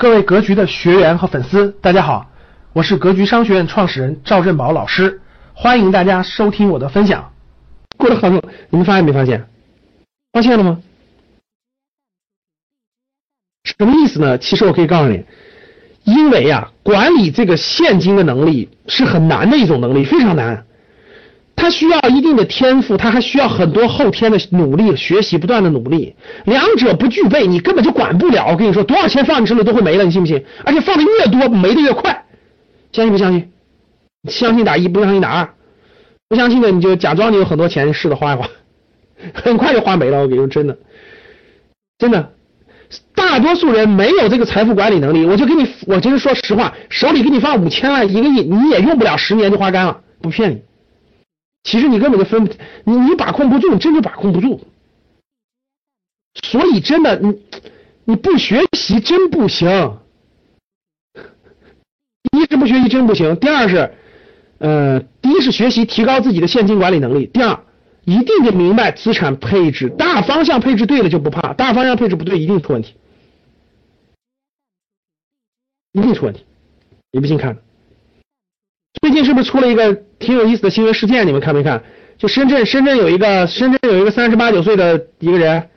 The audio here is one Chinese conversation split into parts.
各位格局的学员和粉丝，大家好，我是格局商学院创始人赵振宝老师，欢迎大家收听我的分享。过了好久，你们发现没发现？发现了吗？什么意思呢？其实我可以告诉你，因为呀，管理这个现金的能力是很难的一种能力，非常难。他需要一定的天赋，他还需要很多后天的努力、学习、不断的努力。两者不具备，你根本就管不了。我跟你说，多少钱放你手里都会没了，你信不信？而且放的越多，没的越快。相信不相信？相信打一，不相信打二。不相信的你就假装你有很多钱，试着花一花，很快就花没了。我跟你说，真的，真的，大多数人没有这个财富管理能力。我就跟你，我就是说实话，手里给你放五千万、一个亿，你也用不了十年就花干了，不骗你。其实你根本就分，你你把控不住，你真就把控不住。所以真的，你你不学习真不行。一是不学习真不行，第二是，呃，第一是学习提高自己的现金管理能力，第二一定得明白资产配置大方向配置对了就不怕，大方向配置不对一定出问题，一定出问题。你不信看。最近是不是出了一个挺有意思的新闻事件？你们看没看？就深圳，深圳有一个深圳有一个三十八九岁的一个人，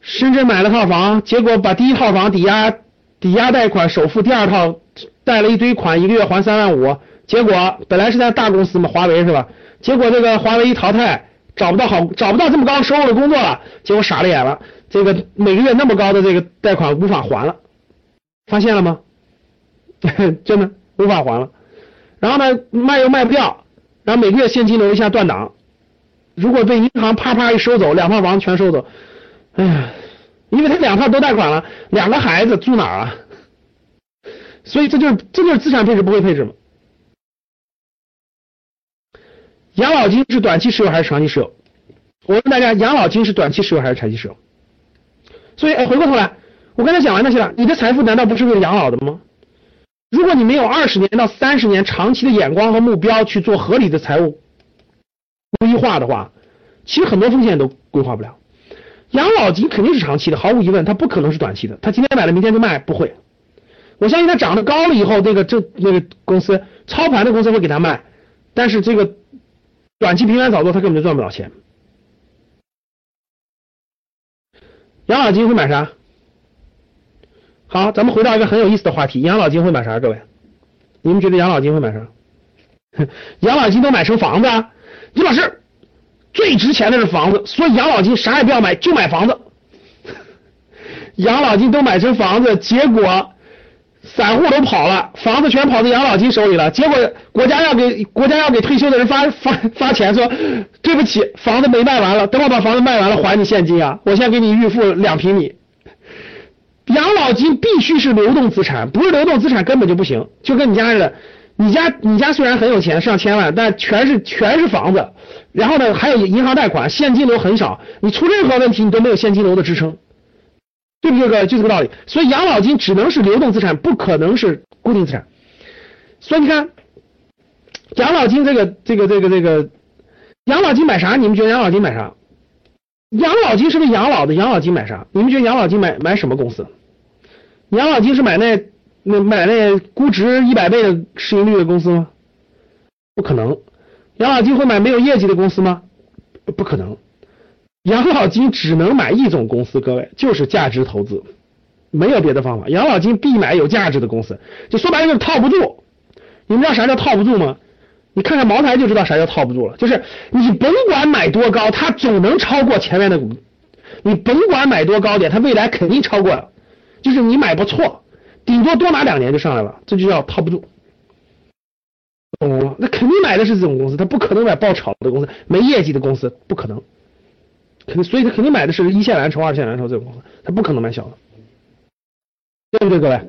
深圳买了套房，结果把第一套房抵押抵押贷款首付，第二套贷了一堆款，一个月还三万五，结果本来是在大公司嘛，华为是吧？结果这个华为一淘汰，找不到好找不到这么高收入的工作了，结果傻了眼了，这个每个月那么高的这个贷款无法还了，发现了吗？真的无法还了。然后呢，卖又卖不掉，然后每个月现金流一下断档，如果被银行啪啪一收走，两套房全收走，哎呀，因为他两套都贷款了，两个孩子住哪儿啊？所以这就是这就是资产配置不会配置嘛？养老金是短期持有还是长期持有？我问大家，养老金是短期持有还是长期持有？所以，哎，回过头来，我刚才讲完那些了，你的财富难道不是为了养老的吗？如果你没有二十年到三十年长期的眼光和目标去做合理的财务规划的话，其实很多风险都规划不了。养老金肯定是长期的，毫无疑问，它不可能是短期的。他今天买了，明天就卖，不会。我相信它涨得高了以后，那个这那个公司操盘的公司会给他卖，但是这个短期频繁炒作，他根本就赚不了钱。养老金会买啥？好，咱们回到一个很有意思的话题，养老金会买啥？各位，你们觉得养老金会买啥？养老金都买成房子？啊？李老师，最值钱的是房子，所以养老金啥也不要买，就买房子。养老金都买成房子，结果散户都跑了，房子全跑到养老金手里了。结果国家要给国家要给退休的人发发发钱，说对不起，房子没卖完了，等我把房子卖完了还你现金啊，我先给你预付两平米。养老金必须是流动资产，不是流动资产根本就不行。就跟你家似的，你家你家虽然很有钱，上千万，但全是全是房子，然后呢还有银行贷款，现金流很少，你出任何问题你都没有现金流的支撑，对不对？哥，就这个道理。所以养老金只能是流动资产，不可能是固定资产。所以你看，养老金这个这个这个这个，养老金买啥？你们觉得养老金买啥？养老金是不是养老的？养老金买啥？你们觉得养老金买买什么公司？养老金是买那那买那估值一百倍的市盈率的公司吗？不可能。养老金会买没有业绩的公司吗？不可能。养老金只能买一种公司，各位就是价值投资，没有别的方法。养老金必买有价值的公司，就说白了就是套不住。你们知道啥叫套不住吗？你看看茅台就知道啥叫套不住了，就是你甭管买多高，它总能超过前面的股。你甭管买多高点，它未来肯定超过。就是你买不错，顶多多拿两年就上来了，这就叫套不住，懂了吗？那肯定买的是这种公司，他不可能买爆炒的公司，没业绩的公司不可能，肯定，所以他肯定买的是一线蓝筹、二线蓝筹这种公司，他不可能买小的，对不对，各位？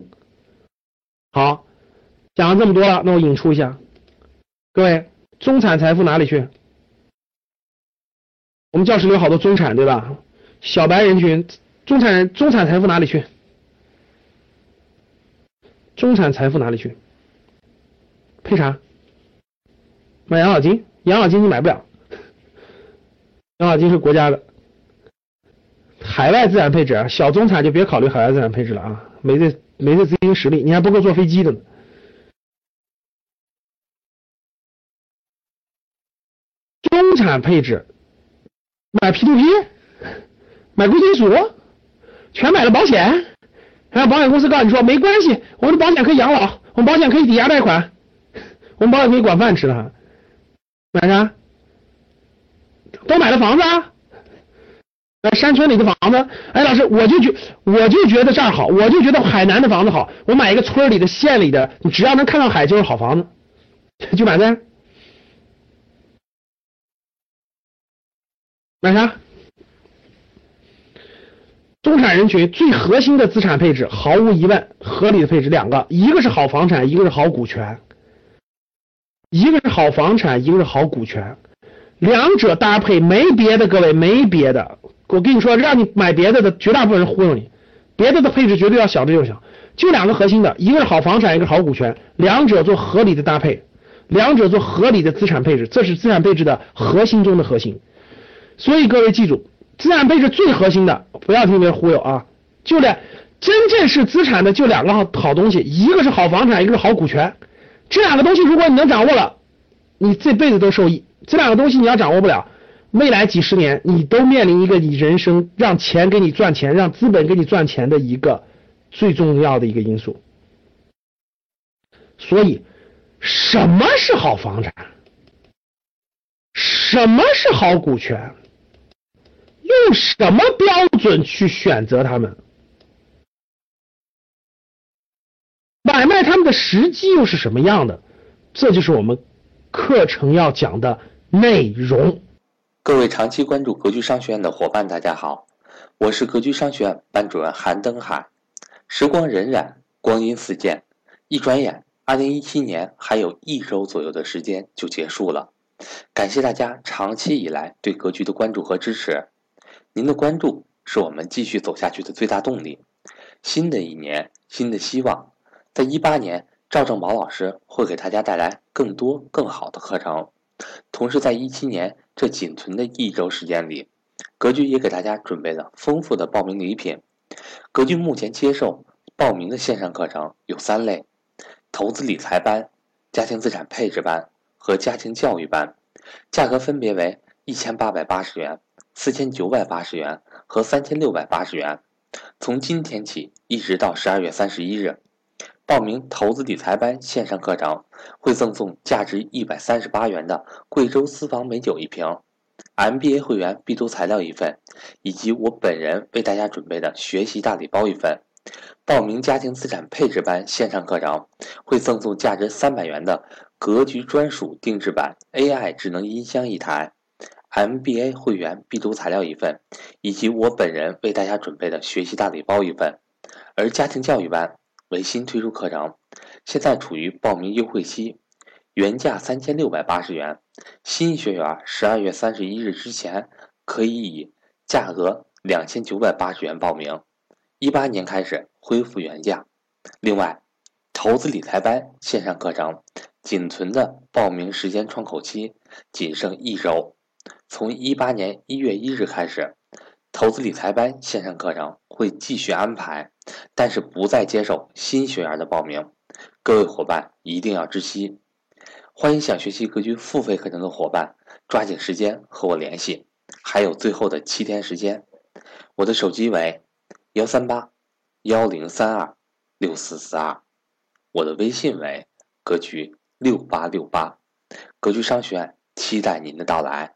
好，讲了这么多了，那我引出一下，各位，中产财富哪里去？我们教室里有好多中产，对吧？小白人群，中产人，中产财富哪里去？中产财富哪里去？配啥？买养老金？养老金你买不了，养老金是国家的。海外资产配置，小中产就别考虑海外资产配置了啊，没这没这资金实力，你还不够坐飞机的呢。中产配置，买 ptp 买贵金属，全买了保险，然后保险公司告诉你说没关系，我们的保险可以养老，我们保险可以抵押贷款，我们保险可以管饭吃的，买啥？都买了房子啊？山村里的房子，哎，老师，我就觉我就觉得这儿好，我就觉得海南的房子好，我买一个村里的、县里的，你只要能看到海就是好房子，就买这。买啥？中产人群最核心的资产配置，毫无疑问，合理的配置两个，一个是好房产，一个是好股权，一个是好房产，一个是好股权，两者搭配没别的，各位没别的。我跟你说，让你买别的的，绝大部分人忽悠你，别的的配置绝对要小的就行，就两个核心的，一个是好房产，一个是好股权，两者做合理的搭配，两者做合理的资产配置，这是资产配置的核心中的核心。所以各位记住，资产配置最核心的，不要听别人忽悠啊！就两，真正是资产的就两个好好东西，一个是好房产，一个是好股权。这两个东西如果你能掌握了，你这辈子都受益。这两个东西你要掌握不了，未来几十年你都面临一个你人生让钱给你赚钱，让资本给你赚钱的一个最重要的一个因素。所以，什么是好房产？什么是好股权？用什么标准去选择他们？买卖他们的时机又是什么样的？这就是我们课程要讲的内容。各位长期关注格局商学院的伙伴，大家好，我是格局商学院班主任韩登海。时光荏苒，光阴似箭，一转眼，二零一七年还有一周左右的时间就结束了。感谢大家长期以来对格局的关注和支持。您的关注是我们继续走下去的最大动力。新的一年，新的希望，在一八年，赵正宝老师会给大家带来更多更好的课程。同时，在一七年这仅存的一周时间里，格局也给大家准备了丰富的报名礼品。格局目前接受报名的线上课程有三类：投资理财班、家庭资产配置班和家庭教育班，价格分别为一千八百八十元。四千九百八十元和三千六百八十元，从今天起一直到十二月三十一日，报名投资理财班线上课程会赠送价值一百三十八元的贵州私房美酒一瓶，MBA 会员必读材料一份，以及我本人为大家准备的学习大礼包一份。报名家庭资产配置班线上课程会赠送价值三百元的格局专属定制版 AI 智能音箱一台。MBA 会员必读材料一份，以及我本人为大家准备的学习大礼包一份。而家庭教育班为新推出课程，现在处于报名优惠期，原价三千六百八十元，新学员十二月三十一日之前可以以价格两千九百八十元报名，一八年开始恢复原价。另外，投资理财班线上课程仅存的报名时间窗口期仅剩一周。从一八年一月一日开始，投资理财班线上课程会继续安排，但是不再接受新学员的报名。各位伙伴一定要知悉。欢迎想学习格局付费课程的伙伴抓紧时间和我联系，还有最后的七天时间。我的手机为幺三八幺零三二六四四二，我的微信为格局六八六八。格局商学院期待您的到来。